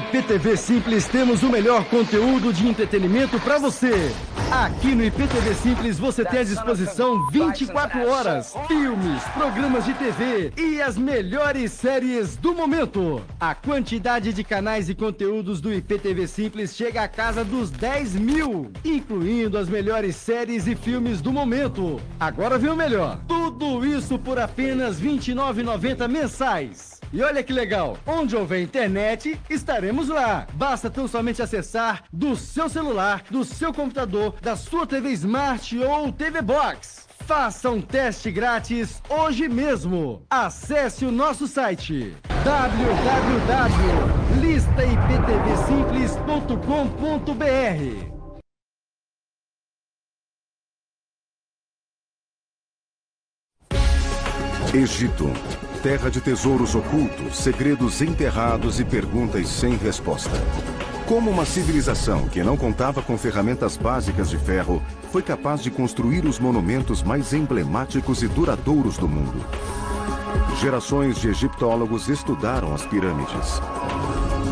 IPTV Simples temos o melhor conteúdo de entretenimento para você. Aqui no IPTV Simples você tem à disposição 24 horas, filmes, programas de TV e as melhores séries do momento. A quantidade de canais e conteúdos do IPTV Simples chega à casa dos 10 mil, incluindo as melhores séries e filmes do momento. Agora o melhor: tudo isso por apenas R$ 29,90 mensais. E olha que legal, onde houver internet, estaremos lá. Basta tão somente acessar do seu celular, do seu computador, da sua TV Smart ou TV Box. Faça um teste grátis hoje mesmo. Acesse o nosso site www.listaiptvsimples.com.br. Egito terra de tesouros ocultos, segredos enterrados e perguntas sem resposta. Como uma civilização que não contava com ferramentas básicas de ferro foi capaz de construir os monumentos mais emblemáticos e duradouros do mundo? Gerações de egiptólogos estudaram as pirâmides.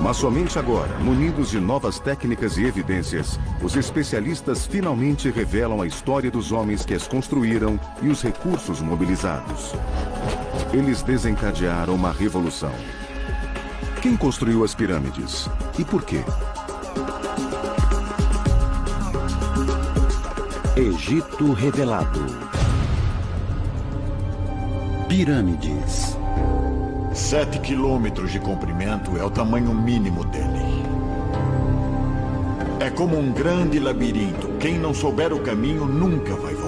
Mas somente agora, munidos de novas técnicas e evidências, os especialistas finalmente revelam a história dos homens que as construíram e os recursos mobilizados. Eles desencadearam uma revolução. Quem construiu as pirâmides? E por quê? Egito Revelado Pirâmides Sete quilômetros de comprimento é o tamanho mínimo dele. É como um grande labirinto. Quem não souber o caminho nunca vai voltar.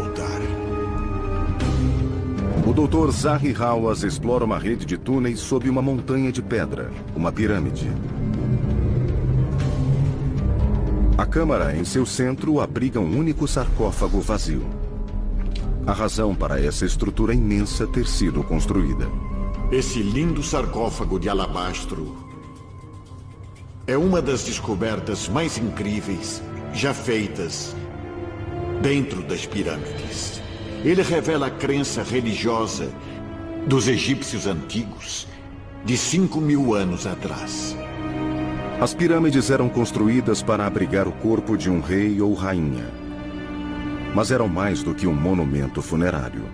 O Dr. Zahi Hawass explora uma rede de túneis sob uma montanha de pedra, uma pirâmide. A câmara em seu centro abriga um único sarcófago vazio. A razão para essa estrutura imensa ter sido construída. Esse lindo sarcófago de alabastro é uma das descobertas mais incríveis já feitas dentro das pirâmides. Ele revela a crença religiosa dos egípcios antigos de 5 mil anos atrás. As pirâmides eram construídas para abrigar o corpo de um rei ou rainha. Mas eram mais do que um monumento funerário.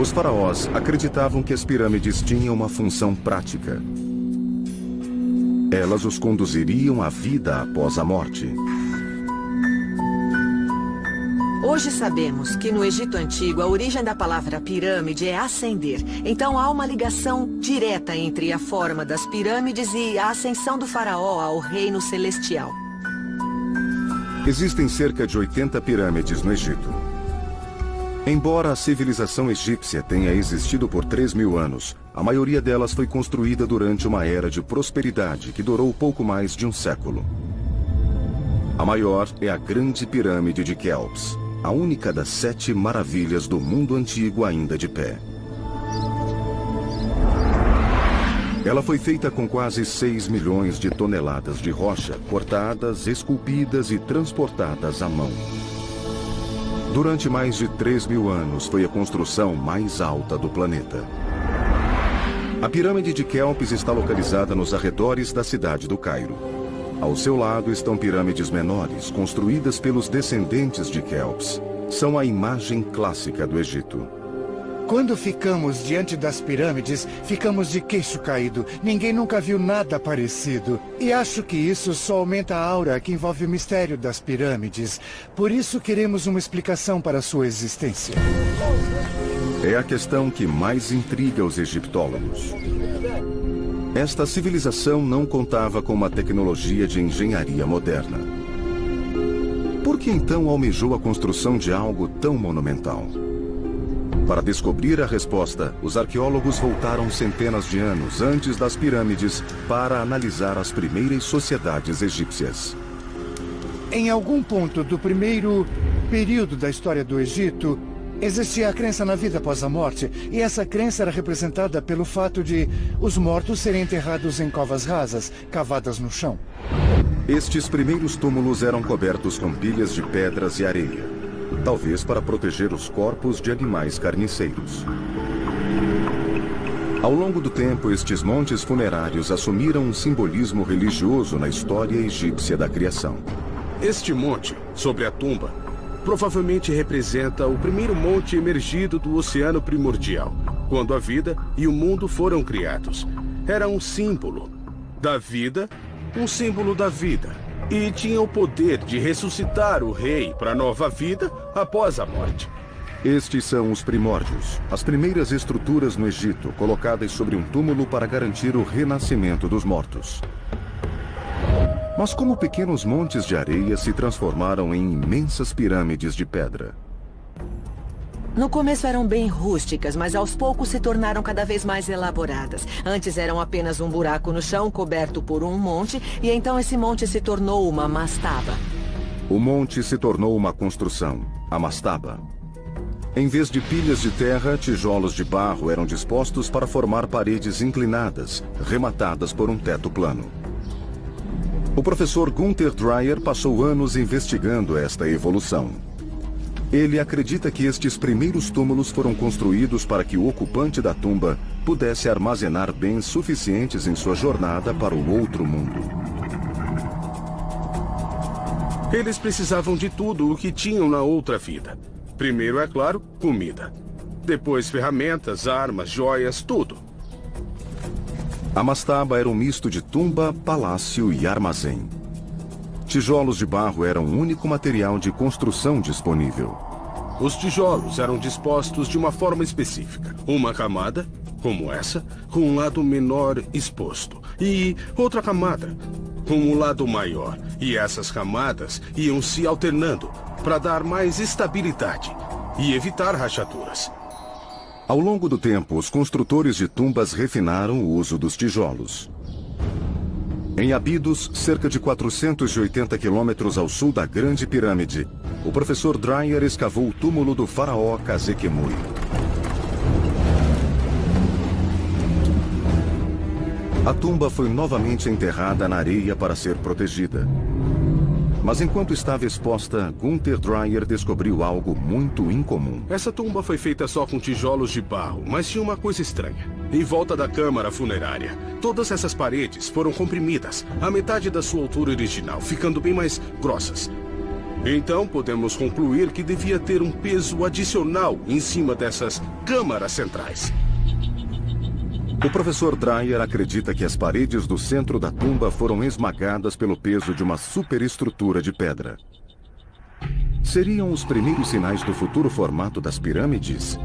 Os faraós acreditavam que as pirâmides tinham uma função prática. Elas os conduziriam à vida após a morte. Hoje sabemos que no Egito Antigo a origem da palavra pirâmide é ascender. Então há uma ligação direta entre a forma das pirâmides e a ascensão do faraó ao reino celestial. Existem cerca de 80 pirâmides no Egito. Embora a civilização egípcia tenha existido por 3 mil anos, a maioria delas foi construída durante uma era de prosperidade que durou pouco mais de um século. A maior é a Grande Pirâmide de Kelps a única das sete maravilhas do mundo antigo ainda de pé. Ela foi feita com quase 6 milhões de toneladas de rocha, cortadas, esculpidas e transportadas à mão. Durante mais de 3 mil anos, foi a construção mais alta do planeta. A pirâmide de Kelps está localizada nos arredores da cidade do Cairo. Ao seu lado estão pirâmides menores, construídas pelos descendentes de Kelps. São a imagem clássica do Egito. Quando ficamos diante das pirâmides, ficamos de queixo caído. Ninguém nunca viu nada parecido. E acho que isso só aumenta a aura que envolve o mistério das pirâmides. Por isso queremos uma explicação para sua existência. É a questão que mais intriga os egiptólogos. Esta civilização não contava com uma tecnologia de engenharia moderna. Por que então almejou a construção de algo tão monumental? Para descobrir a resposta, os arqueólogos voltaram centenas de anos antes das pirâmides para analisar as primeiras sociedades egípcias. Em algum ponto do primeiro período da história do Egito, Existia a crença na vida após a morte, e essa crença era representada pelo fato de os mortos serem enterrados em covas rasas, cavadas no chão. Estes primeiros túmulos eram cobertos com pilhas de pedras e areia, talvez para proteger os corpos de animais carniceiros. Ao longo do tempo, estes montes funerários assumiram um simbolismo religioso na história egípcia da criação. Este monte, sobre a tumba, provavelmente representa o primeiro monte emergido do oceano primordial, quando a vida e o mundo foram criados. Era um símbolo da vida, um símbolo da vida, e tinha o poder de ressuscitar o rei para nova vida após a morte. Estes são os primórdios, as primeiras estruturas no Egito colocadas sobre um túmulo para garantir o renascimento dos mortos. Mas como pequenos montes de areia se transformaram em imensas pirâmides de pedra. No começo eram bem rústicas, mas aos poucos se tornaram cada vez mais elaboradas. Antes eram apenas um buraco no chão coberto por um monte, e então esse monte se tornou uma mastaba. O monte se tornou uma construção, a mastaba. Em vez de pilhas de terra, tijolos de barro eram dispostos para formar paredes inclinadas, rematadas por um teto plano. O professor Gunther Dreyer passou anos investigando esta evolução. Ele acredita que estes primeiros túmulos foram construídos para que o ocupante da tumba pudesse armazenar bens suficientes em sua jornada para o outro mundo. Eles precisavam de tudo o que tinham na outra vida. Primeiro, é claro, comida. Depois, ferramentas, armas, joias, tudo. A mastaba era um misto de tumba, palácio e armazém. Tijolos de barro eram o único material de construção disponível. Os tijolos eram dispostos de uma forma específica. Uma camada, como essa, com um lado menor exposto. E outra camada, com um lado maior. E essas camadas iam se alternando, para dar mais estabilidade e evitar rachaduras. Ao longo do tempo, os construtores de tumbas refinaram o uso dos tijolos. Em Abidos, cerca de 480 quilômetros ao sul da Grande Pirâmide, o professor Dreyer escavou o túmulo do faraó Kazekemui. A tumba foi novamente enterrada na areia para ser protegida. Mas enquanto estava exposta, Gunther Dreyer descobriu algo muito incomum. Essa tumba foi feita só com tijolos de barro, mas tinha uma coisa estranha. Em volta da câmara funerária, todas essas paredes foram comprimidas, a metade da sua altura original, ficando bem mais grossas. Então podemos concluir que devia ter um peso adicional em cima dessas câmaras centrais. O professor Dreyer acredita que as paredes do centro da tumba foram esmagadas pelo peso de uma superestrutura de pedra. Seriam os primeiros sinais do futuro formato das pirâmides?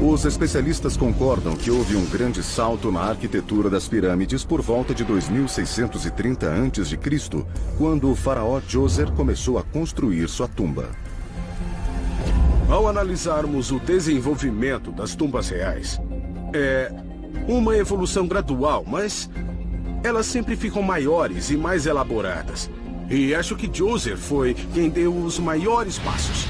Os especialistas concordam que houve um grande salto na arquitetura das pirâmides por volta de 2630 a.C., quando o faraó Djoser começou a construir sua tumba. Ao analisarmos o desenvolvimento das tumbas reais, é uma evolução gradual, mas elas sempre ficam maiores e mais elaboradas. E acho que Djoser foi quem deu os maiores passos.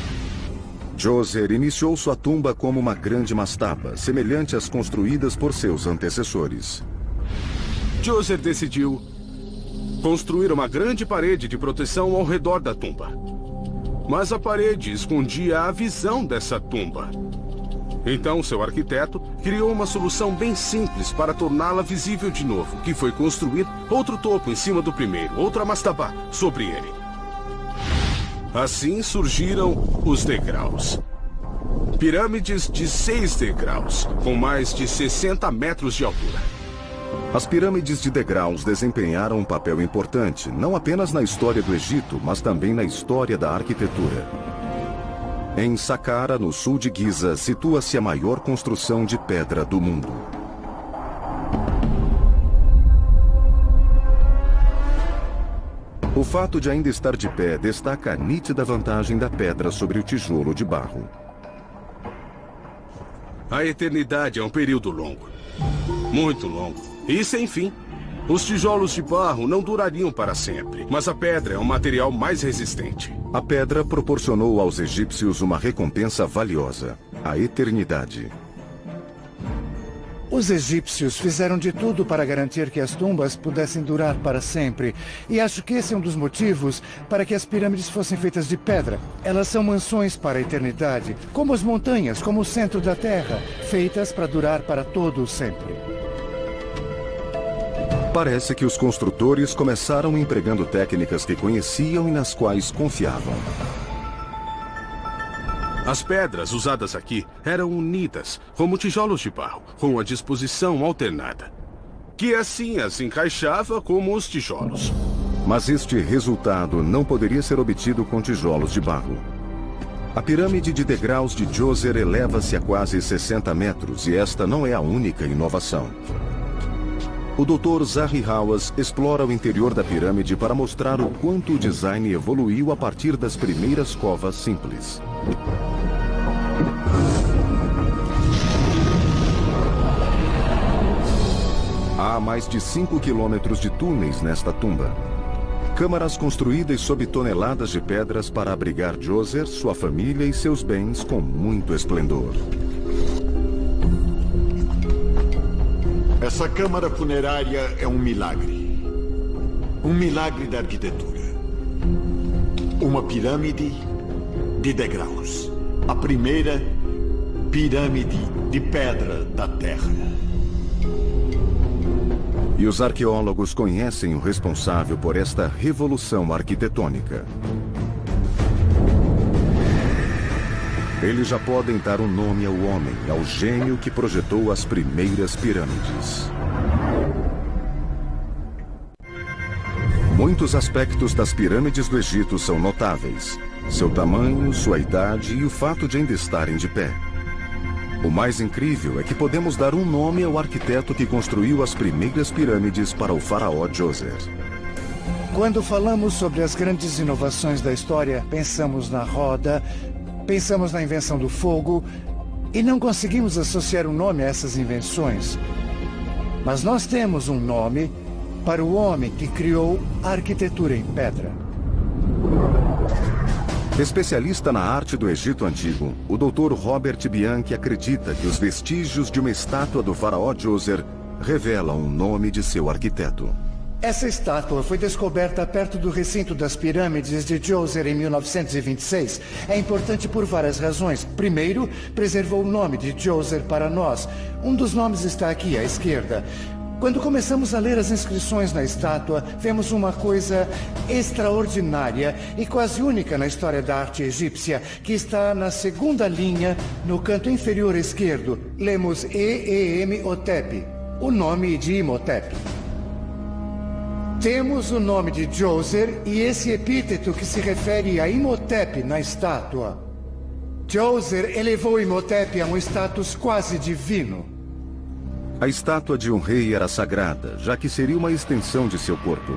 Djoser iniciou sua tumba como uma grande mastaba, semelhante às construídas por seus antecessores. Djoser decidiu construir uma grande parede de proteção ao redor da tumba. Mas a parede escondia a visão dessa tumba. Então, seu arquiteto criou uma solução bem simples para torná-la visível de novo, que foi construir outro topo em cima do primeiro, outra mastabá sobre ele. Assim surgiram os degraus. Pirâmides de seis degraus, com mais de 60 metros de altura. As pirâmides de degraus desempenharam um papel importante, não apenas na história do Egito, mas também na história da arquitetura. Em Saqqara, no sul de Giza, situa-se a maior construção de pedra do mundo. O fato de ainda estar de pé destaca a nítida vantagem da pedra sobre o tijolo de barro. A eternidade é um período longo. Muito longo. E sem fim. Os tijolos de barro não durariam para sempre, mas a pedra é um material mais resistente. A pedra proporcionou aos egípcios uma recompensa valiosa, a eternidade. Os egípcios fizeram de tudo para garantir que as tumbas pudessem durar para sempre. E acho que esse é um dos motivos para que as pirâmides fossem feitas de pedra. Elas são mansões para a eternidade, como as montanhas, como o centro da Terra, feitas para durar para todo o sempre. Parece que os construtores começaram empregando técnicas que conheciam e nas quais confiavam. As pedras usadas aqui eram unidas, como tijolos de barro, com a disposição alternada. Que assim as encaixava como os tijolos. Mas este resultado não poderia ser obtido com tijolos de barro. A pirâmide de degraus de Djoser eleva-se a quase 60 metros e esta não é a única inovação. O Dr. Zahi Hawass explora o interior da pirâmide para mostrar o quanto o design evoluiu a partir das primeiras covas simples. Há mais de 5 quilômetros de túneis nesta tumba. Câmaras construídas sob toneladas de pedras para abrigar Djoser, sua família e seus bens com muito esplendor. Essa câmara funerária é um milagre. Um milagre da arquitetura. Uma pirâmide de degraus. A primeira pirâmide de pedra da Terra. E os arqueólogos conhecem o responsável por esta revolução arquitetônica. Eles já podem dar um nome ao homem, ao gênio que projetou as primeiras pirâmides. Muitos aspectos das pirâmides do Egito são notáveis. Seu tamanho, sua idade e o fato de ainda estarem de pé. O mais incrível é que podemos dar um nome ao arquiteto que construiu as primeiras pirâmides para o faraó Djoser. Quando falamos sobre as grandes inovações da história, pensamos na roda, pensamos na invenção do fogo e não conseguimos associar um nome a essas invenções. Mas nós temos um nome para o homem que criou a arquitetura em pedra. Especialista na arte do Egito Antigo, o Dr. Robert Bianchi acredita que os vestígios de uma estátua do faraó Djoser revelam o nome de seu arquiteto. Essa estátua foi descoberta perto do recinto das pirâmides de Djoser em 1926. É importante por várias razões. Primeiro, preservou o nome de Djoser para nós. Um dos nomes está aqui à esquerda. Quando começamos a ler as inscrições na estátua, vemos uma coisa extraordinária e quase única na história da arte egípcia, que está na segunda linha, no canto inferior esquerdo. Lemos E-E-M Otep, o nome de Imhotep. Temos o nome de Djoser e esse epíteto que se refere a Imhotep na estátua. Djoser elevou Imhotep a um status quase divino. A estátua de um rei era sagrada, já que seria uma extensão de seu corpo.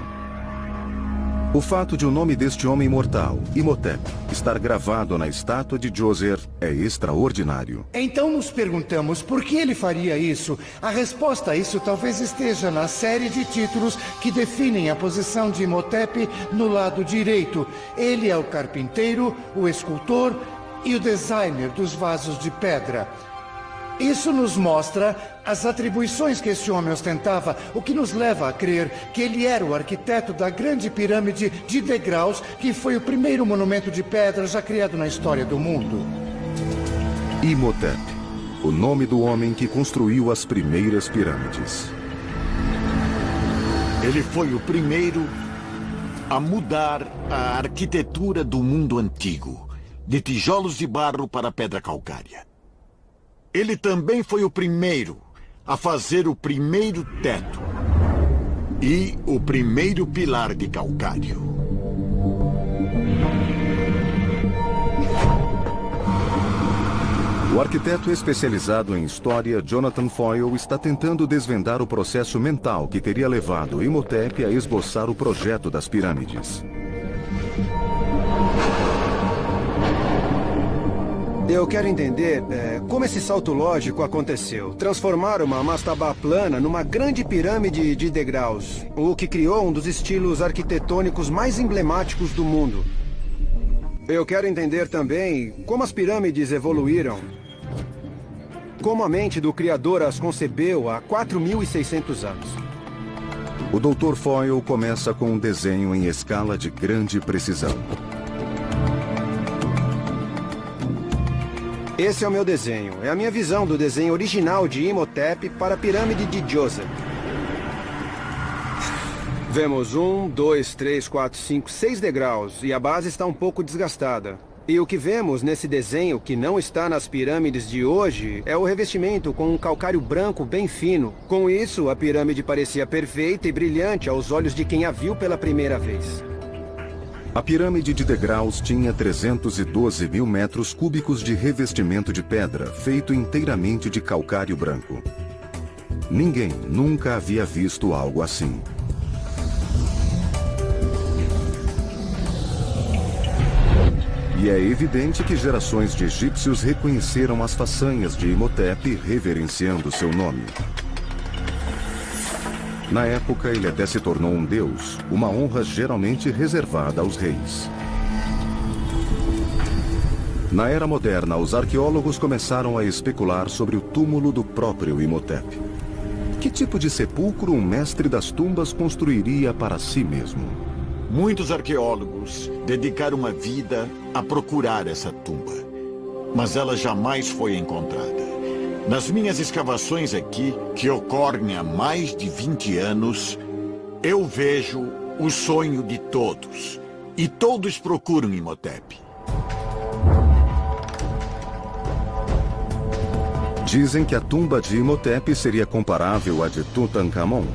O fato de o nome deste homem mortal, Imhotep, estar gravado na estátua de Djoser é extraordinário. Então nos perguntamos por que ele faria isso. A resposta a isso talvez esteja na série de títulos que definem a posição de Imhotep no lado direito. Ele é o carpinteiro, o escultor e o designer dos vasos de pedra. Isso nos mostra as atribuições que esse homem ostentava, o que nos leva a crer que ele era o arquiteto da grande pirâmide de degraus, que foi o primeiro monumento de pedra já criado na história do mundo. Imhotep, o nome do homem que construiu as primeiras pirâmides. Ele foi o primeiro a mudar a arquitetura do mundo antigo, de tijolos de barro para pedra calcária. Ele também foi o primeiro a fazer o primeiro teto e o primeiro pilar de calcário. O arquiteto especializado em história, Jonathan Foyle, está tentando desvendar o processo mental que teria levado Imhotep a esboçar o projeto das pirâmides. Eu quero entender é, como esse salto lógico aconteceu. Transformar uma mastabá plana numa grande pirâmide de degraus, o que criou um dos estilos arquitetônicos mais emblemáticos do mundo. Eu quero entender também como as pirâmides evoluíram. como a mente do Criador as concebeu há 4.600 anos. O Dr. Foyle começa com um desenho em escala de grande precisão. Esse é o meu desenho. É a minha visão do desenho original de Imhotep para a pirâmide de Djoser. Vemos um, dois, três, quatro, cinco, seis degraus e a base está um pouco desgastada. E o que vemos nesse desenho que não está nas pirâmides de hoje é o revestimento com um calcário branco bem fino. Com isso, a pirâmide parecia perfeita e brilhante aos olhos de quem a viu pela primeira vez. A pirâmide de degraus tinha 312 mil metros cúbicos de revestimento de pedra, feito inteiramente de calcário branco. Ninguém nunca havia visto algo assim. E é evidente que gerações de egípcios reconheceram as façanhas de Imhotep, reverenciando seu nome. Na época, ele até se tornou um deus, uma honra geralmente reservada aos reis. Na era moderna, os arqueólogos começaram a especular sobre o túmulo do próprio Imhotep. Que tipo de sepulcro um mestre das tumbas construiria para si mesmo? Muitos arqueólogos dedicaram a vida a procurar essa tumba, mas ela jamais foi encontrada. Nas minhas escavações aqui, que ocorrem há mais de 20 anos, eu vejo o sonho de todos. E todos procuram Imhotep. Dizem que a tumba de Imhotep seria comparável à de Tutankhamon.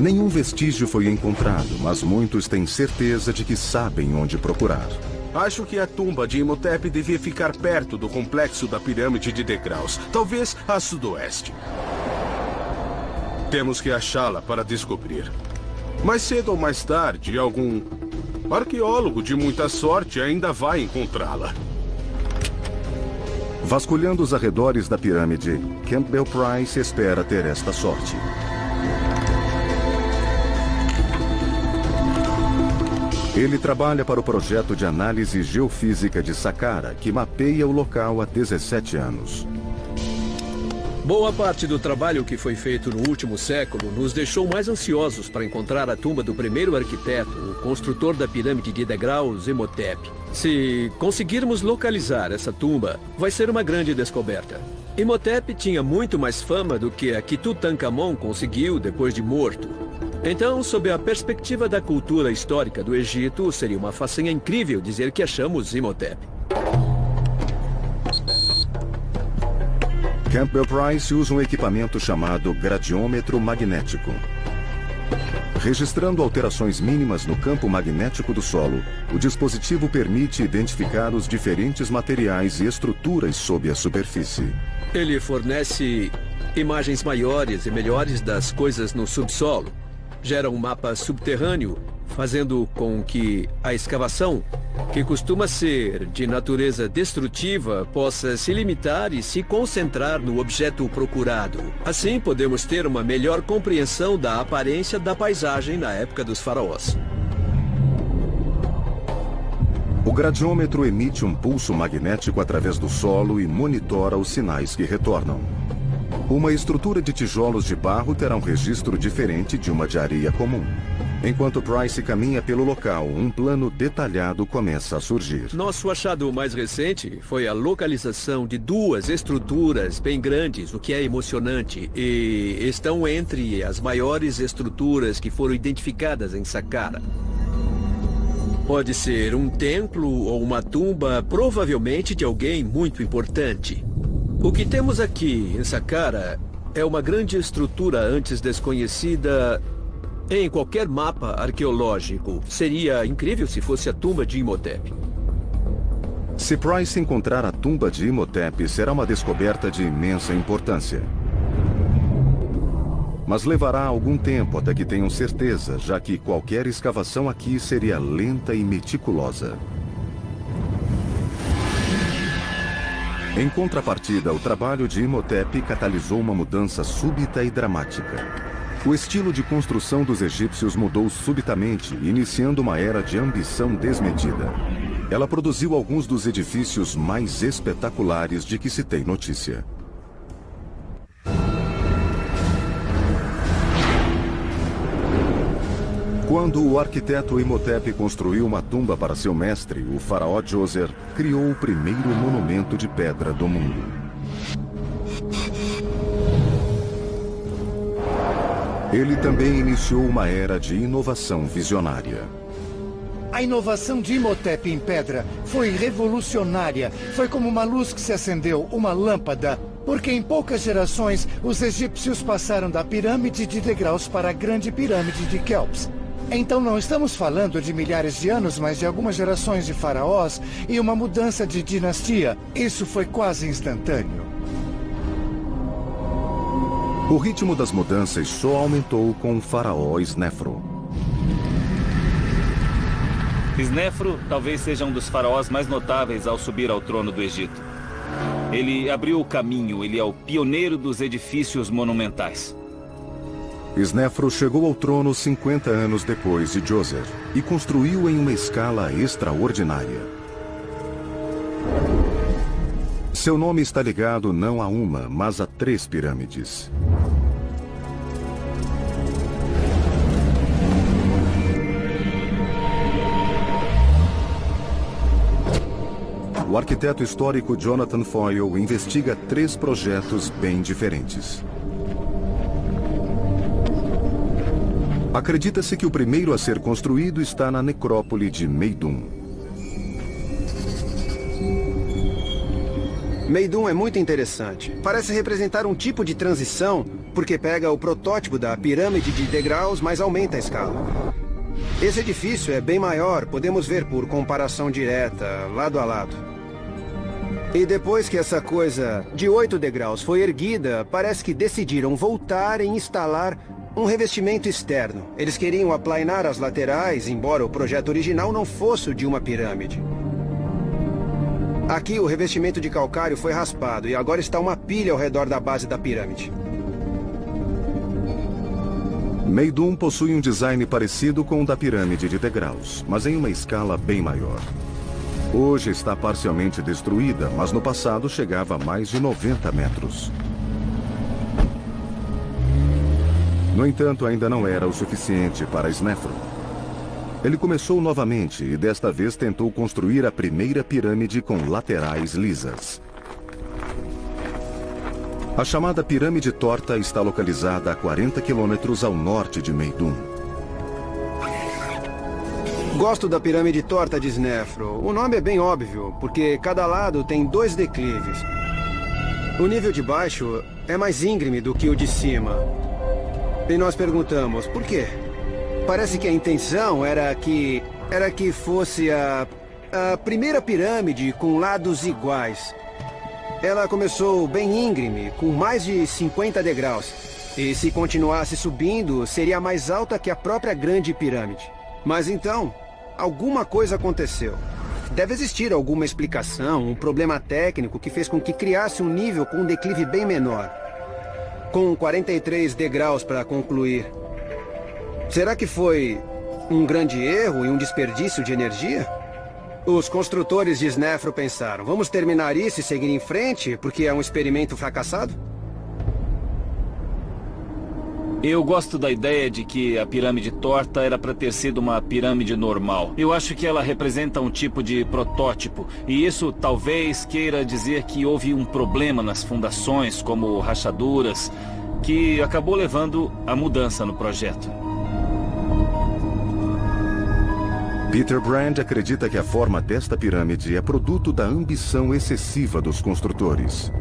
Nenhum vestígio foi encontrado, mas muitos têm certeza de que sabem onde procurar. Acho que a tumba de Imhotep devia ficar perto do complexo da pirâmide de degraus, talvez a sudoeste. Temos que achá-la para descobrir. Mais cedo ou mais tarde, algum arqueólogo de muita sorte ainda vai encontrá-la. Vasculhando os arredores da pirâmide, Campbell Price espera ter esta sorte. Ele trabalha para o projeto de análise geofísica de Saqqara, que mapeia o local há 17 anos. Boa parte do trabalho que foi feito no último século nos deixou mais ansiosos para encontrar a tumba do primeiro arquiteto, o construtor da pirâmide de degraus, Imhotep. Se conseguirmos localizar essa tumba, vai ser uma grande descoberta. Imhotep tinha muito mais fama do que a que Tutankhamon conseguiu depois de morto. Então, sob a perspectiva da cultura histórica do Egito, seria uma façanha incrível dizer que achamos Imhotep. Campbell Price usa um equipamento chamado gradiômetro magnético. Registrando alterações mínimas no campo magnético do solo, o dispositivo permite identificar os diferentes materiais e estruturas sob a superfície. Ele fornece imagens maiores e melhores das coisas no subsolo. Gera um mapa subterrâneo, fazendo com que a escavação, que costuma ser de natureza destrutiva, possa se limitar e se concentrar no objeto procurado. Assim, podemos ter uma melhor compreensão da aparência da paisagem na época dos faraós. O gradiômetro emite um pulso magnético através do solo e monitora os sinais que retornam. Uma estrutura de tijolos de barro terá um registro diferente de uma de areia comum. Enquanto Price caminha pelo local, um plano detalhado começa a surgir. Nosso achado mais recente foi a localização de duas estruturas bem grandes, o que é emocionante, e estão entre as maiores estruturas que foram identificadas em Saqqara. Pode ser um templo ou uma tumba, provavelmente de alguém muito importante. O que temos aqui em Saqqara é uma grande estrutura antes desconhecida em qualquer mapa arqueológico. Seria incrível se fosse a tumba de Imhotep. Se Price encontrar a tumba de Imhotep, será uma descoberta de imensa importância. Mas levará algum tempo até que tenham certeza, já que qualquer escavação aqui seria lenta e meticulosa. Em contrapartida, o trabalho de Imhotep catalisou uma mudança súbita e dramática. O estilo de construção dos egípcios mudou subitamente, iniciando uma era de ambição desmedida. Ela produziu alguns dos edifícios mais espetaculares de que se tem notícia. Quando o arquiteto Imhotep construiu uma tumba para seu mestre, o faraó Djoser, criou o primeiro monumento de pedra do mundo. Ele também iniciou uma era de inovação visionária. A inovação de Imhotep em pedra foi revolucionária. Foi como uma luz que se acendeu, uma lâmpada. Porque em poucas gerações, os egípcios passaram da pirâmide de degraus para a grande pirâmide de Kelps. Então não estamos falando de milhares de anos, mas de algumas gerações de faraós e uma mudança de dinastia. Isso foi quase instantâneo. O ritmo das mudanças só aumentou com o faraó Snefro. Snefro talvez seja um dos faraós mais notáveis ao subir ao trono do Egito. Ele abriu o caminho, ele é o pioneiro dos edifícios monumentais. Snefro chegou ao trono 50 anos depois de Djoser e construiu em uma escala extraordinária. Seu nome está ligado não a uma, mas a três pirâmides. O arquiteto histórico Jonathan Foyle investiga três projetos bem diferentes. Acredita-se que o primeiro a ser construído está na necrópole de Meidum. Meidum é muito interessante. Parece representar um tipo de transição, porque pega o protótipo da pirâmide de degraus, mas aumenta a escala. Esse edifício é bem maior, podemos ver por comparação direta, lado a lado. E depois que essa coisa de oito degraus foi erguida, parece que decidiram voltar e instalar um revestimento externo. Eles queriam aplainar as laterais, embora o projeto original não fosse o de uma pirâmide. Aqui o revestimento de calcário foi raspado e agora está uma pilha ao redor da base da pirâmide. Meidum possui um design parecido com o da pirâmide de degraus, mas em uma escala bem maior. Hoje está parcialmente destruída, mas no passado chegava a mais de 90 metros. No entanto, ainda não era o suficiente para Snefro. Ele começou novamente e desta vez tentou construir a primeira pirâmide com laterais lisas. A chamada Pirâmide Torta está localizada a 40 quilômetros ao norte de Meidum. Gosto da pirâmide torta de Snefro. O nome é bem óbvio, porque cada lado tem dois declives. O nível de baixo é mais íngreme do que o de cima. E nós perguntamos, por quê? Parece que a intenção era que... era que fosse a... a primeira pirâmide com lados iguais. Ela começou bem íngreme, com mais de 50 degraus. E se continuasse subindo, seria mais alta que a própria grande pirâmide. Mas então, alguma coisa aconteceu. Deve existir alguma explicação, um problema técnico que fez com que criasse um nível com um declive bem menor com 43 degraus para concluir. Será que foi um grande erro e um desperdício de energia? Os construtores de Snefro pensaram, vamos terminar isso e seguir em frente, porque é um experimento fracassado? Eu gosto da ideia de que a pirâmide torta era para ter sido uma pirâmide normal. Eu acho que ela representa um tipo de protótipo, e isso talvez queira dizer que houve um problema nas fundações, como rachaduras, que acabou levando a mudança no projeto. Peter Brand acredita que a forma desta pirâmide é produto da ambição excessiva dos construtores.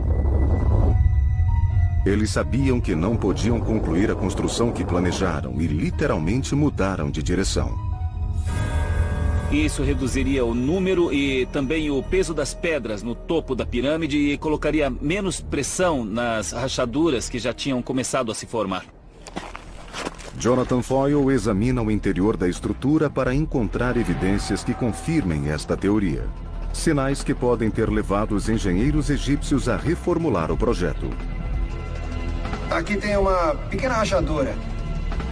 Eles sabiam que não podiam concluir a construção que planejaram e literalmente mudaram de direção. Isso reduziria o número e também o peso das pedras no topo da pirâmide e colocaria menos pressão nas rachaduras que já tinham começado a se formar. Jonathan Foyle examina o interior da estrutura para encontrar evidências que confirmem esta teoria. Sinais que podem ter levado os engenheiros egípcios a reformular o projeto. Aqui tem uma pequena rachadura.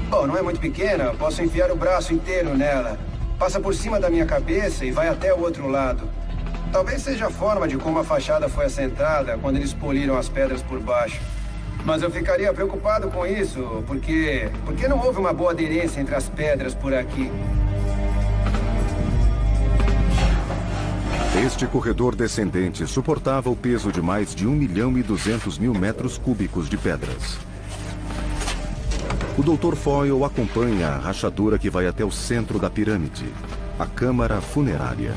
Bom, não é muito pequena, posso enfiar o braço inteiro nela. passa por cima da minha cabeça e vai até o outro lado. Talvez seja a forma de como a fachada foi assentada quando eles poliram as pedras por baixo. Mas eu ficaria preocupado com isso, porque... porque não houve uma boa aderência entre as pedras por aqui. Este corredor descendente suportava o peso de mais de 1 milhão e 200 mil metros cúbicos de pedras. O Dr. Foyle acompanha a rachadura que vai até o centro da pirâmide, a câmara funerária.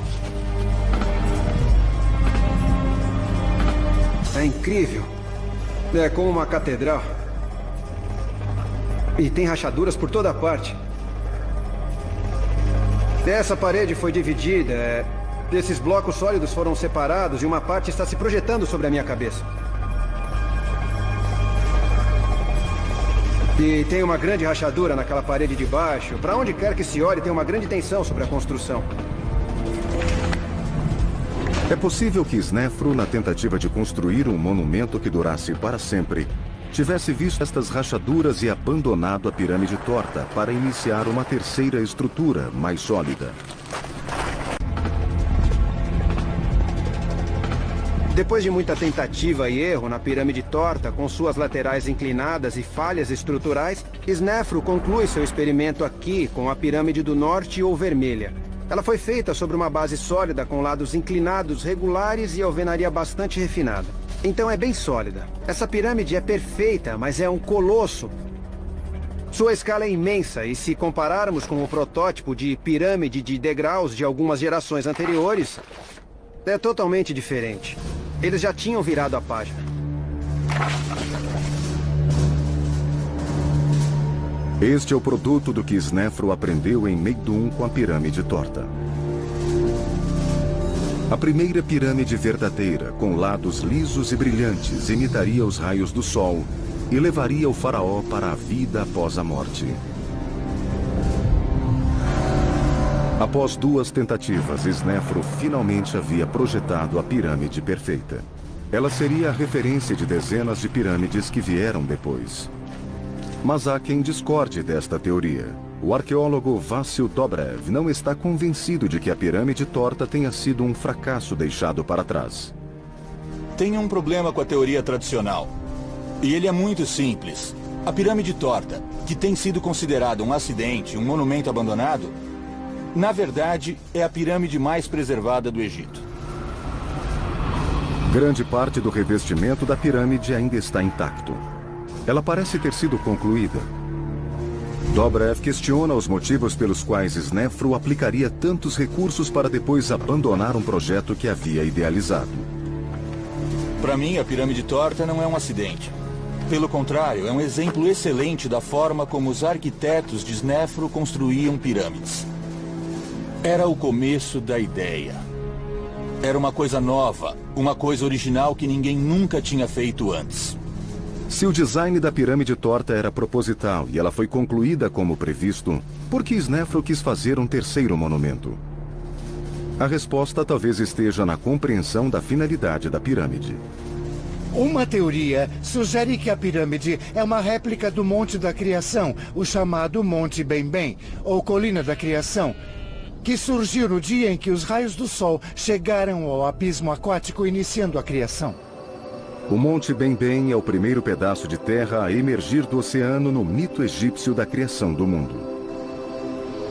É incrível. É como uma catedral. E tem rachaduras por toda parte. Essa parede foi dividida. É... Esses blocos sólidos foram separados e uma parte está se projetando sobre a minha cabeça. E tem uma grande rachadura naquela parede de baixo. Para onde quer que se olhe, tem uma grande tensão sobre a construção. É possível que Snefro, na tentativa de construir um monumento que durasse para sempre, tivesse visto estas rachaduras e abandonado a pirâmide torta para iniciar uma terceira estrutura mais sólida. Depois de muita tentativa e erro na pirâmide torta, com suas laterais inclinadas e falhas estruturais, Snefro conclui seu experimento aqui com a pirâmide do norte ou vermelha. Ela foi feita sobre uma base sólida com lados inclinados regulares e alvenaria bastante refinada. Então é bem sólida. Essa pirâmide é perfeita, mas é um colosso. Sua escala é imensa e se compararmos com o protótipo de pirâmide de degraus de algumas gerações anteriores, é totalmente diferente. Eles já tinham virado a página. Este é o produto do que Snefro aprendeu em Meidum com a pirâmide torta. A primeira pirâmide verdadeira, com lados lisos e brilhantes, imitaria os raios do sol e levaria o faraó para a vida após a morte. Após duas tentativas, Snefro finalmente havia projetado a pirâmide perfeita. Ela seria a referência de dezenas de pirâmides que vieram depois. Mas há quem discorde desta teoria. O arqueólogo Vassil Dobrev não está convencido de que a pirâmide torta tenha sido um fracasso deixado para trás. Tem um problema com a teoria tradicional. E ele é muito simples. A pirâmide torta, que tem sido considerada um acidente, um monumento abandonado, na verdade, é a pirâmide mais preservada do Egito. Grande parte do revestimento da pirâmide ainda está intacto. Ela parece ter sido concluída. Dobrev questiona os motivos pelos quais Snefro aplicaria tantos recursos para depois abandonar um projeto que havia idealizado. Para mim, a pirâmide torta não é um acidente. Pelo contrário, é um exemplo excelente da forma como os arquitetos de Snefro construíam pirâmides. Era o começo da ideia. Era uma coisa nova, uma coisa original que ninguém nunca tinha feito antes. Se o design da pirâmide torta era proposital e ela foi concluída como previsto, por que Snefro quis fazer um terceiro monumento? A resposta talvez esteja na compreensão da finalidade da pirâmide. Uma teoria sugere que a pirâmide é uma réplica do Monte da Criação, o chamado Monte Bem Bem, ou Colina da Criação, que surgiu no dia em que os raios do Sol chegaram ao abismo aquático, iniciando a criação. O Monte Bem Bem é o primeiro pedaço de terra a emergir do oceano no mito egípcio da criação do mundo.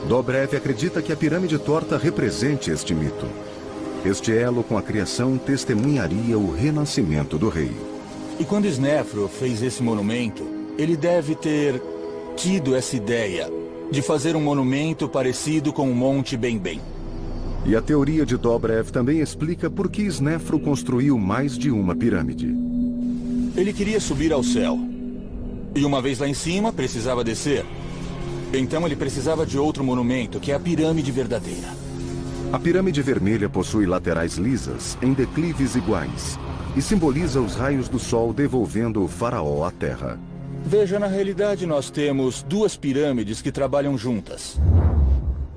Dobrev acredita que a pirâmide torta represente este mito. Este elo com a criação testemunharia o renascimento do rei. E quando Snefro fez esse monumento, ele deve ter tido essa ideia de fazer um monumento parecido com o Monte Bem Bem. E a teoria de Dobrev também explica por que Snefro construiu mais de uma pirâmide. Ele queria subir ao céu. E uma vez lá em cima, precisava descer. Então ele precisava de outro monumento, que é a pirâmide verdadeira. A pirâmide vermelha possui laterais lisas, em declives iguais, e simboliza os raios do sol devolvendo o faraó à terra. Veja, na realidade nós temos duas pirâmides que trabalham juntas.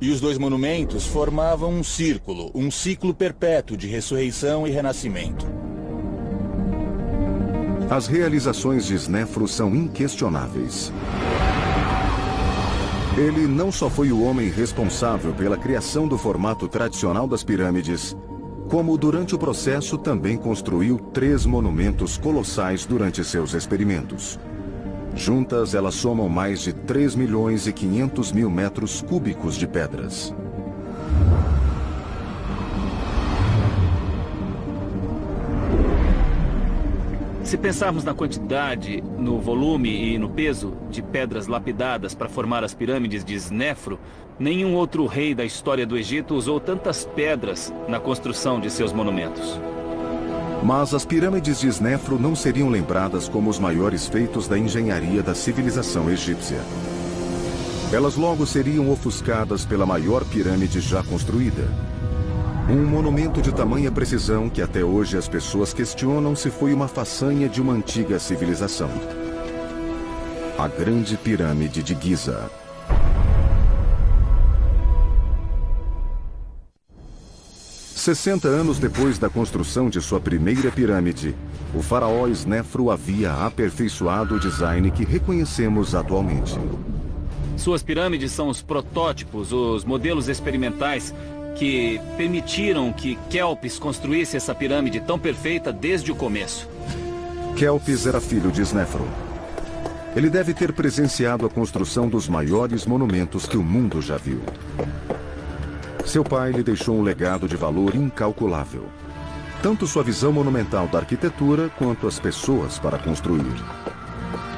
E os dois monumentos formavam um círculo, um ciclo perpétuo de ressurreição e renascimento. As realizações de Snefro são inquestionáveis. Ele não só foi o homem responsável pela criação do formato tradicional das pirâmides, como durante o processo também construiu três monumentos colossais durante seus experimentos. Juntas, elas somam mais de 3 milhões e 500 mil metros cúbicos de pedras. Se pensarmos na quantidade, no volume e no peso de pedras lapidadas para formar as pirâmides de Snefro, nenhum outro rei da história do Egito usou tantas pedras na construção de seus monumentos. Mas as pirâmides de Snefro não seriam lembradas como os maiores feitos da engenharia da civilização egípcia. Elas logo seriam ofuscadas pela maior pirâmide já construída, um monumento de tamanha precisão que até hoje as pessoas questionam se foi uma façanha de uma antiga civilização. A Grande Pirâmide de Giza. Sessenta anos depois da construção de sua primeira pirâmide, o faraó Snefru havia aperfeiçoado o design que reconhecemos atualmente. Suas pirâmides são os protótipos, os modelos experimentais que permitiram que Kelpis construísse essa pirâmide tão perfeita desde o começo. Kelpis era filho de Snefru. Ele deve ter presenciado a construção dos maiores monumentos que o mundo já viu. Seu pai lhe deixou um legado de valor incalculável. Tanto sua visão monumental da arquitetura quanto as pessoas para construir.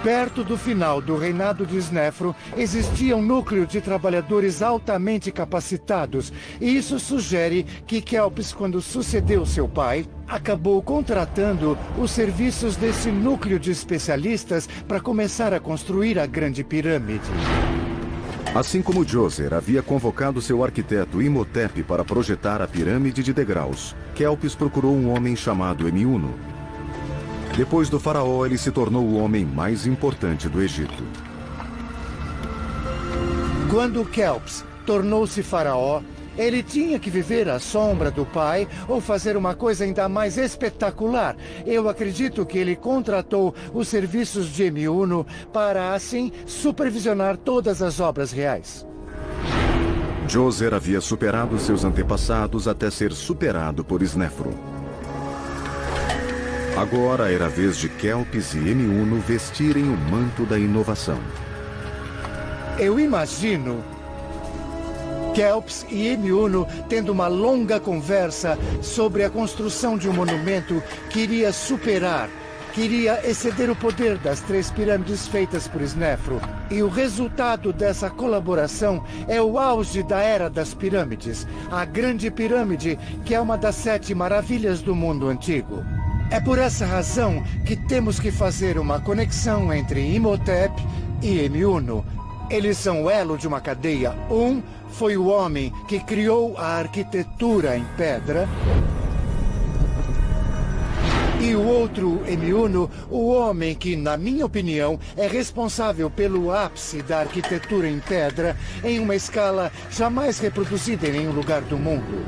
Perto do final do reinado de Snefro, existia um núcleo de trabalhadores altamente capacitados, e isso sugere que Kelps, quando sucedeu seu pai, acabou contratando os serviços desse núcleo de especialistas para começar a construir a Grande Pirâmide. Assim como Djoser havia convocado seu arquiteto Imhotep para projetar a pirâmide de degraus, Kelps procurou um homem chamado Emiuno, depois do faraó, ele se tornou o homem mais importante do Egito. Quando Kelps tornou-se faraó, ele tinha que viver à sombra do pai ou fazer uma coisa ainda mais espetacular. Eu acredito que ele contratou os serviços de M1 para, assim, supervisionar todas as obras reais. Djoser havia superado seus antepassados até ser superado por Snefru. Agora era a vez de Kelps e M1 vestirem o manto da inovação. Eu imagino Kelps e M1 tendo uma longa conversa sobre a construção de um monumento que iria superar, que iria exceder o poder das três pirâmides feitas por Snefro. E o resultado dessa colaboração é o auge da Era das Pirâmides, a Grande Pirâmide, que é uma das sete maravilhas do mundo antigo. É por essa razão que temos que fazer uma conexão entre Imhotep e M1. Eles são o elo de uma cadeia. Um foi o homem que criou a arquitetura em pedra. E o outro, M1, o homem que, na minha opinião, é responsável pelo ápice da arquitetura em pedra em uma escala jamais reproduzida em nenhum lugar do mundo.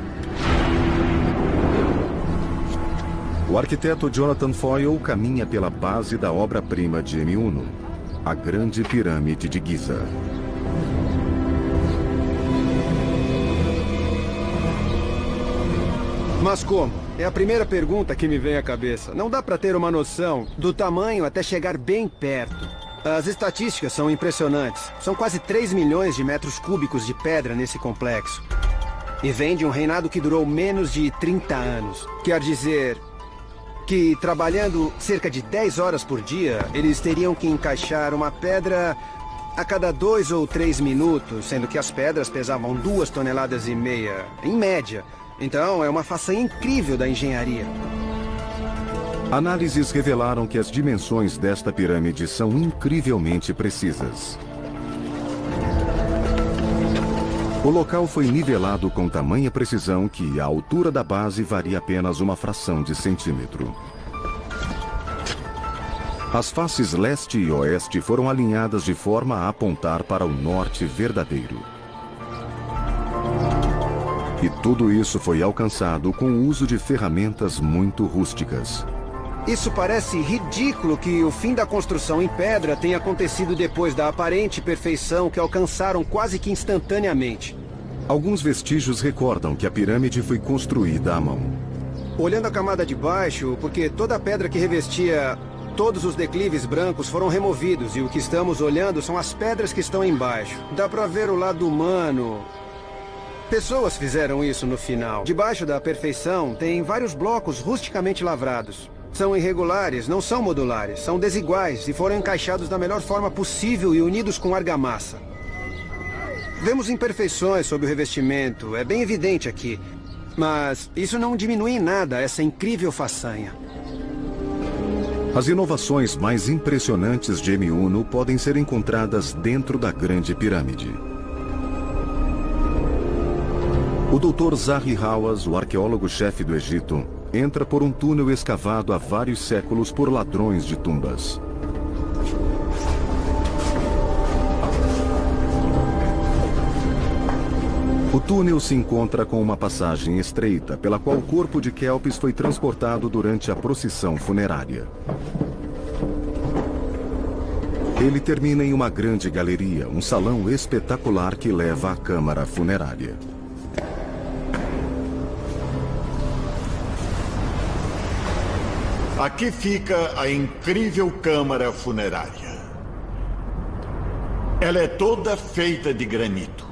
O arquiteto Jonathan Foyle caminha pela base da obra-prima de M1, a Grande Pirâmide de Giza. Mas como? É a primeira pergunta que me vem à cabeça. Não dá para ter uma noção do tamanho até chegar bem perto. As estatísticas são impressionantes. São quase 3 milhões de metros cúbicos de pedra nesse complexo. E vem de um reinado que durou menos de 30 anos. Quer dizer, que trabalhando cerca de 10 horas por dia, eles teriam que encaixar uma pedra a cada dois ou três minutos, sendo que as pedras pesavam duas toneladas e meia, em média. Então, é uma façanha incrível da engenharia. Análises revelaram que as dimensões desta pirâmide são incrivelmente precisas. O local foi nivelado com tamanha precisão que a altura da base varia apenas uma fração de centímetro. As faces leste e oeste foram alinhadas de forma a apontar para o norte verdadeiro. E tudo isso foi alcançado com o uso de ferramentas muito rústicas. Isso parece ridículo que o fim da construção em pedra tenha acontecido depois da aparente perfeição que alcançaram quase que instantaneamente. Alguns vestígios recordam que a pirâmide foi construída à mão. Olhando a camada de baixo, porque toda a pedra que revestia todos os declives brancos foram removidos e o que estamos olhando são as pedras que estão embaixo. Dá pra ver o lado humano. Pessoas fizeram isso no final. Debaixo da perfeição tem vários blocos rusticamente lavrados. São irregulares, não são modulares, são desiguais e foram encaixados da melhor forma possível e unidos com argamassa. Vemos imperfeições sob o revestimento, é bem evidente aqui. Mas isso não diminui em nada essa incrível façanha. As inovações mais impressionantes de M1 podem ser encontradas dentro da Grande Pirâmide. O Dr. Zahi Hawass, o arqueólogo-chefe do Egito, entra por um túnel escavado há vários séculos por ladrões de tumbas. O túnel se encontra com uma passagem estreita pela qual o corpo de Kelpis foi transportado durante a procissão funerária. Ele termina em uma grande galeria, um salão espetacular que leva à câmara funerária. Aqui fica a incrível câmara funerária. Ela é toda feita de granito.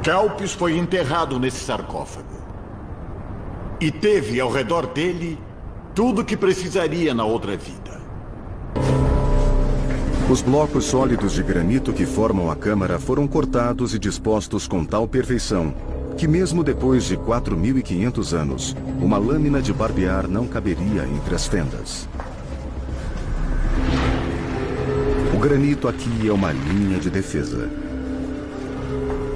Kelpis foi enterrado nesse sarcófago. E teve ao redor dele tudo o que precisaria na outra vida. Os blocos sólidos de granito que formam a câmara foram cortados e dispostos com tal perfeição que mesmo depois de 4.500 anos, uma lâmina de barbear não caberia entre as fendas. O granito aqui é uma linha de defesa.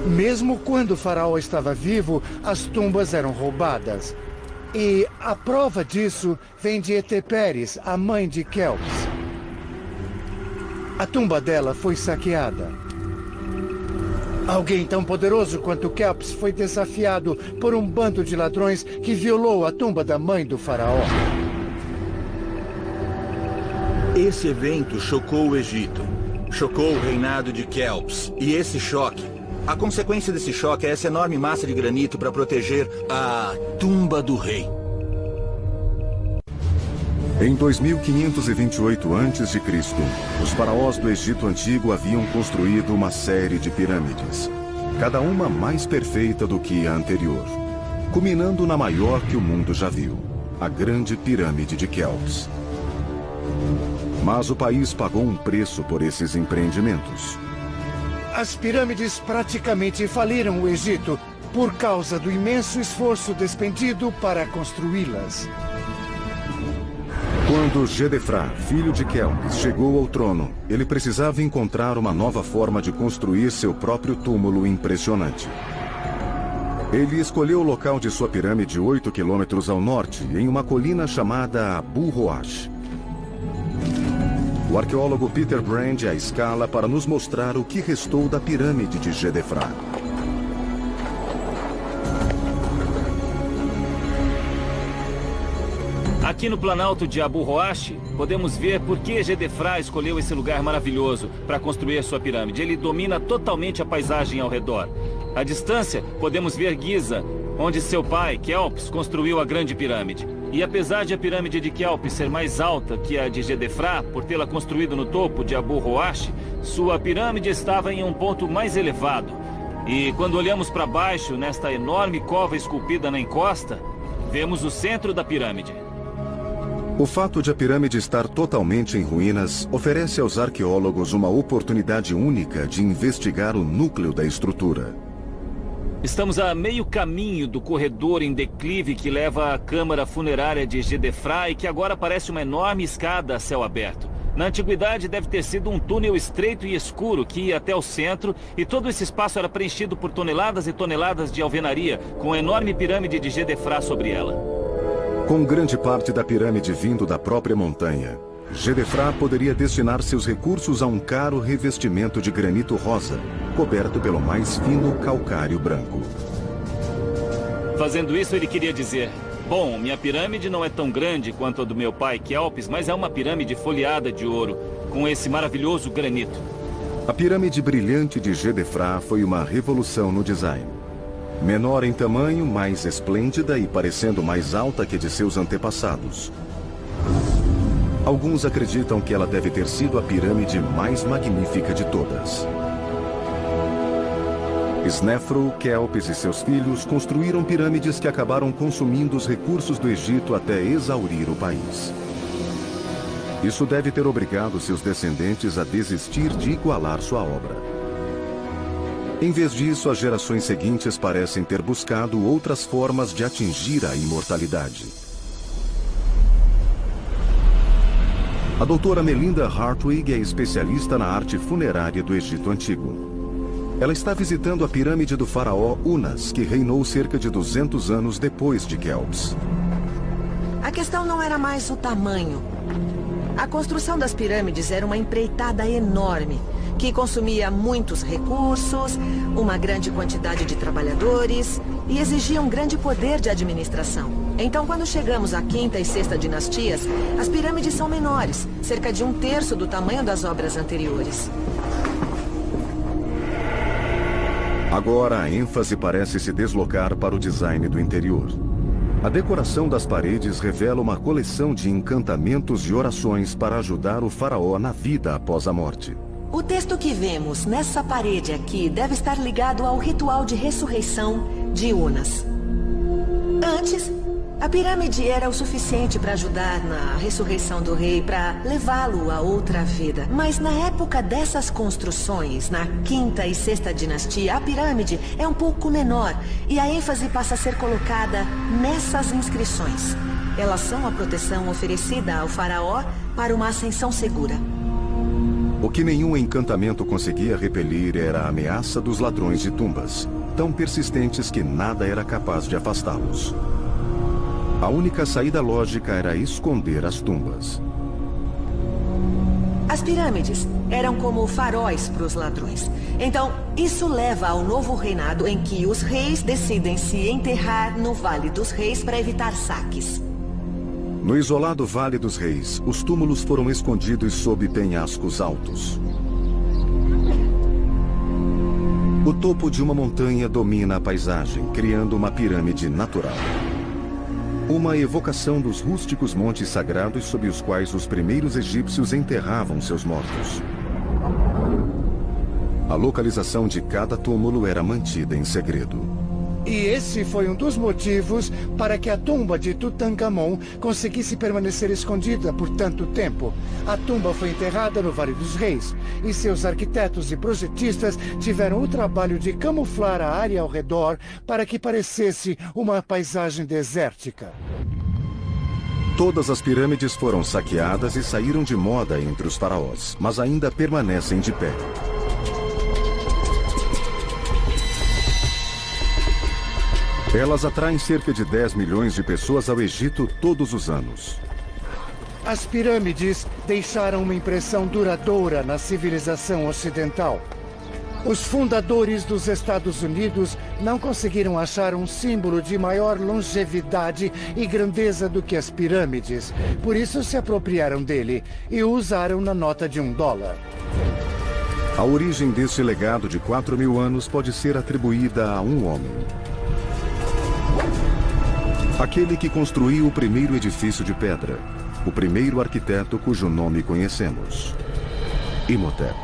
Mesmo quando o faraó estava vivo, as tumbas eram roubadas. E a prova disso vem de Eteperes, a mãe de Kelps. A tumba dela foi saqueada. Alguém tão poderoso quanto Kelps foi desafiado por um bando de ladrões que violou a tumba da mãe do faraó. Esse evento chocou o Egito. Chocou o reinado de Kelps. E esse choque a consequência desse choque é essa enorme massa de granito para proteger a tumba do rei. Em 2528 a.C., os faraós do Egito Antigo haviam construído uma série de pirâmides, cada uma mais perfeita do que a anterior, culminando na maior que o mundo já viu, a Grande Pirâmide de Kelps. Mas o país pagou um preço por esses empreendimentos. As pirâmides praticamente faliram o Egito por causa do imenso esforço despendido para construí-las. Quando Gedefra, filho de Kelpis, chegou ao trono, ele precisava encontrar uma nova forma de construir seu próprio túmulo impressionante. Ele escolheu o local de sua pirâmide 8 quilômetros ao norte, em uma colina chamada Abu Roash. O arqueólogo Peter Brand a escala para nos mostrar o que restou da pirâmide de Gedefra. Aqui no Planalto de Abu Roash, podemos ver por que Gedefra escolheu esse lugar maravilhoso para construir sua pirâmide. Ele domina totalmente a paisagem ao redor. À distância, podemos ver Giza, onde seu pai, Kelps, construiu a grande pirâmide. E apesar de a pirâmide de Kelps ser mais alta que a de Gedefra, por tê-la construído no topo de Abu Roash, sua pirâmide estava em um ponto mais elevado. E quando olhamos para baixo, nesta enorme cova esculpida na encosta, vemos o centro da pirâmide. O fato de a pirâmide estar totalmente em ruínas oferece aos arqueólogos uma oportunidade única de investigar o núcleo da estrutura. Estamos a meio caminho do corredor em declive que leva à câmara funerária de Gedefra e que agora parece uma enorme escada a céu aberto. Na antiguidade deve ter sido um túnel estreito e escuro que ia até o centro e todo esse espaço era preenchido por toneladas e toneladas de alvenaria com a enorme pirâmide de Gedefra sobre ela. Com grande parte da pirâmide vindo da própria montanha, Gedefra poderia destinar seus recursos a um caro revestimento de granito rosa, coberto pelo mais fino calcário branco. Fazendo isso, ele queria dizer: Bom, minha pirâmide não é tão grande quanto a do meu pai, Kelps, mas é uma pirâmide folheada de ouro, com esse maravilhoso granito. A pirâmide brilhante de Gedefra foi uma revolução no design. Menor em tamanho, mais esplêndida e parecendo mais alta que de seus antepassados. Alguns acreditam que ela deve ter sido a pirâmide mais magnífica de todas. Snefru, Kelpis e seus filhos construíram pirâmides que acabaram consumindo os recursos do Egito até exaurir o país. Isso deve ter obrigado seus descendentes a desistir de igualar sua obra. Em vez disso, as gerações seguintes parecem ter buscado outras formas de atingir a imortalidade. A doutora Melinda Hartwig é especialista na arte funerária do Egito Antigo. Ela está visitando a pirâmide do faraó Unas, que reinou cerca de 200 anos depois de Kelps. A questão não era mais o tamanho. A construção das pirâmides era uma empreitada enorme, que consumia muitos recursos, uma grande quantidade de trabalhadores e exigia um grande poder de administração. Então, quando chegamos à quinta e sexta dinastias, as pirâmides são menores, cerca de um terço do tamanho das obras anteriores. Agora a ênfase parece se deslocar para o design do interior. A decoração das paredes revela uma coleção de encantamentos e orações para ajudar o faraó na vida após a morte. O texto que vemos nessa parede aqui deve estar ligado ao ritual de ressurreição de Unas. Antes, a pirâmide era o suficiente para ajudar na ressurreição do rei, para levá-lo a outra vida. Mas na época dessas construções, na quinta e sexta dinastia, a pirâmide é um pouco menor e a ênfase passa a ser colocada nessas inscrições. Elas são a proteção oferecida ao faraó para uma ascensão segura. O que nenhum encantamento conseguia repelir era a ameaça dos ladrões de tumbas, tão persistentes que nada era capaz de afastá-los. A única saída lógica era esconder as tumbas. As pirâmides eram como faróis para os ladrões. Então, isso leva ao novo reinado em que os reis decidem se enterrar no Vale dos Reis para evitar saques. No isolado Vale dos Reis, os túmulos foram escondidos sob penhascos altos. O topo de uma montanha domina a paisagem, criando uma pirâmide natural. Uma evocação dos rústicos montes sagrados sob os quais os primeiros egípcios enterravam seus mortos. A localização de cada túmulo era mantida em segredo. E esse foi um dos motivos para que a tumba de Tutankhamon conseguisse permanecer escondida por tanto tempo. A tumba foi enterrada no Vale dos Reis, e seus arquitetos e projetistas tiveram o trabalho de camuflar a área ao redor para que parecesse uma paisagem desértica. Todas as pirâmides foram saqueadas e saíram de moda entre os faraós, mas ainda permanecem de pé. Elas atraem cerca de 10 milhões de pessoas ao Egito todos os anos. As pirâmides deixaram uma impressão duradoura na civilização ocidental. Os fundadores dos Estados Unidos não conseguiram achar um símbolo de maior longevidade e grandeza do que as pirâmides. Por isso se apropriaram dele e o usaram na nota de um dólar. A origem desse legado de 4 mil anos pode ser atribuída a um homem. Aquele que construiu o primeiro edifício de pedra. O primeiro arquiteto cujo nome conhecemos. Imhotep.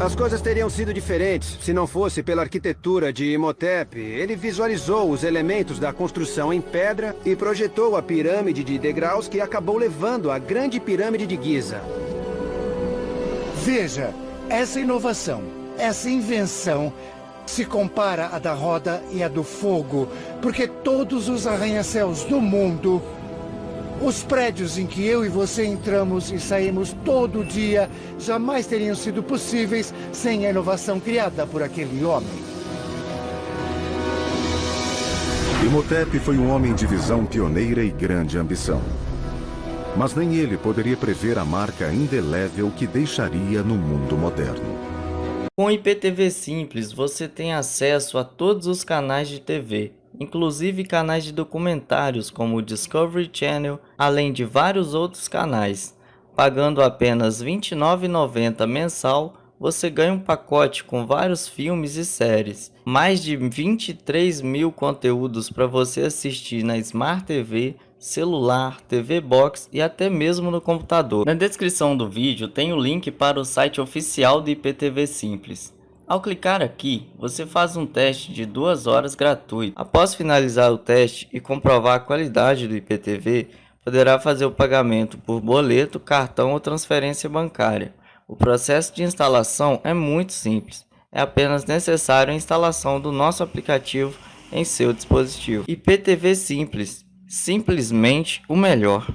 As coisas teriam sido diferentes se não fosse pela arquitetura de Imhotep. Ele visualizou os elementos da construção em pedra e projetou a pirâmide de degraus que acabou levando à grande pirâmide de Giza. Veja, essa inovação, essa invenção se compara à da roda e à do fogo, porque todos os arranha-céus do mundo, os prédios em que eu e você entramos e saímos todo dia, jamais teriam sido possíveis sem a inovação criada por aquele homem. Imhotep foi um homem de visão pioneira e grande ambição. Mas nem ele poderia prever a marca indelével que deixaria no mundo moderno. Com o IPTV Simples, você tem acesso a todos os canais de TV, inclusive canais de documentários como o Discovery Channel, além de vários outros canais. Pagando apenas R$ 29,90 mensal, você ganha um pacote com vários filmes e séries, mais de 23 mil conteúdos para você assistir na Smart TV, celular, TV Box e até mesmo no computador. Na descrição do vídeo tem o link para o site oficial do IPTV Simples. Ao clicar aqui, você faz um teste de duas horas gratuito. Após finalizar o teste e comprovar a qualidade do IPTV, poderá fazer o pagamento por boleto, cartão ou transferência bancária. O processo de instalação é muito simples. É apenas necessário a instalação do nosso aplicativo em seu dispositivo. IPTV Simples, simplesmente o melhor.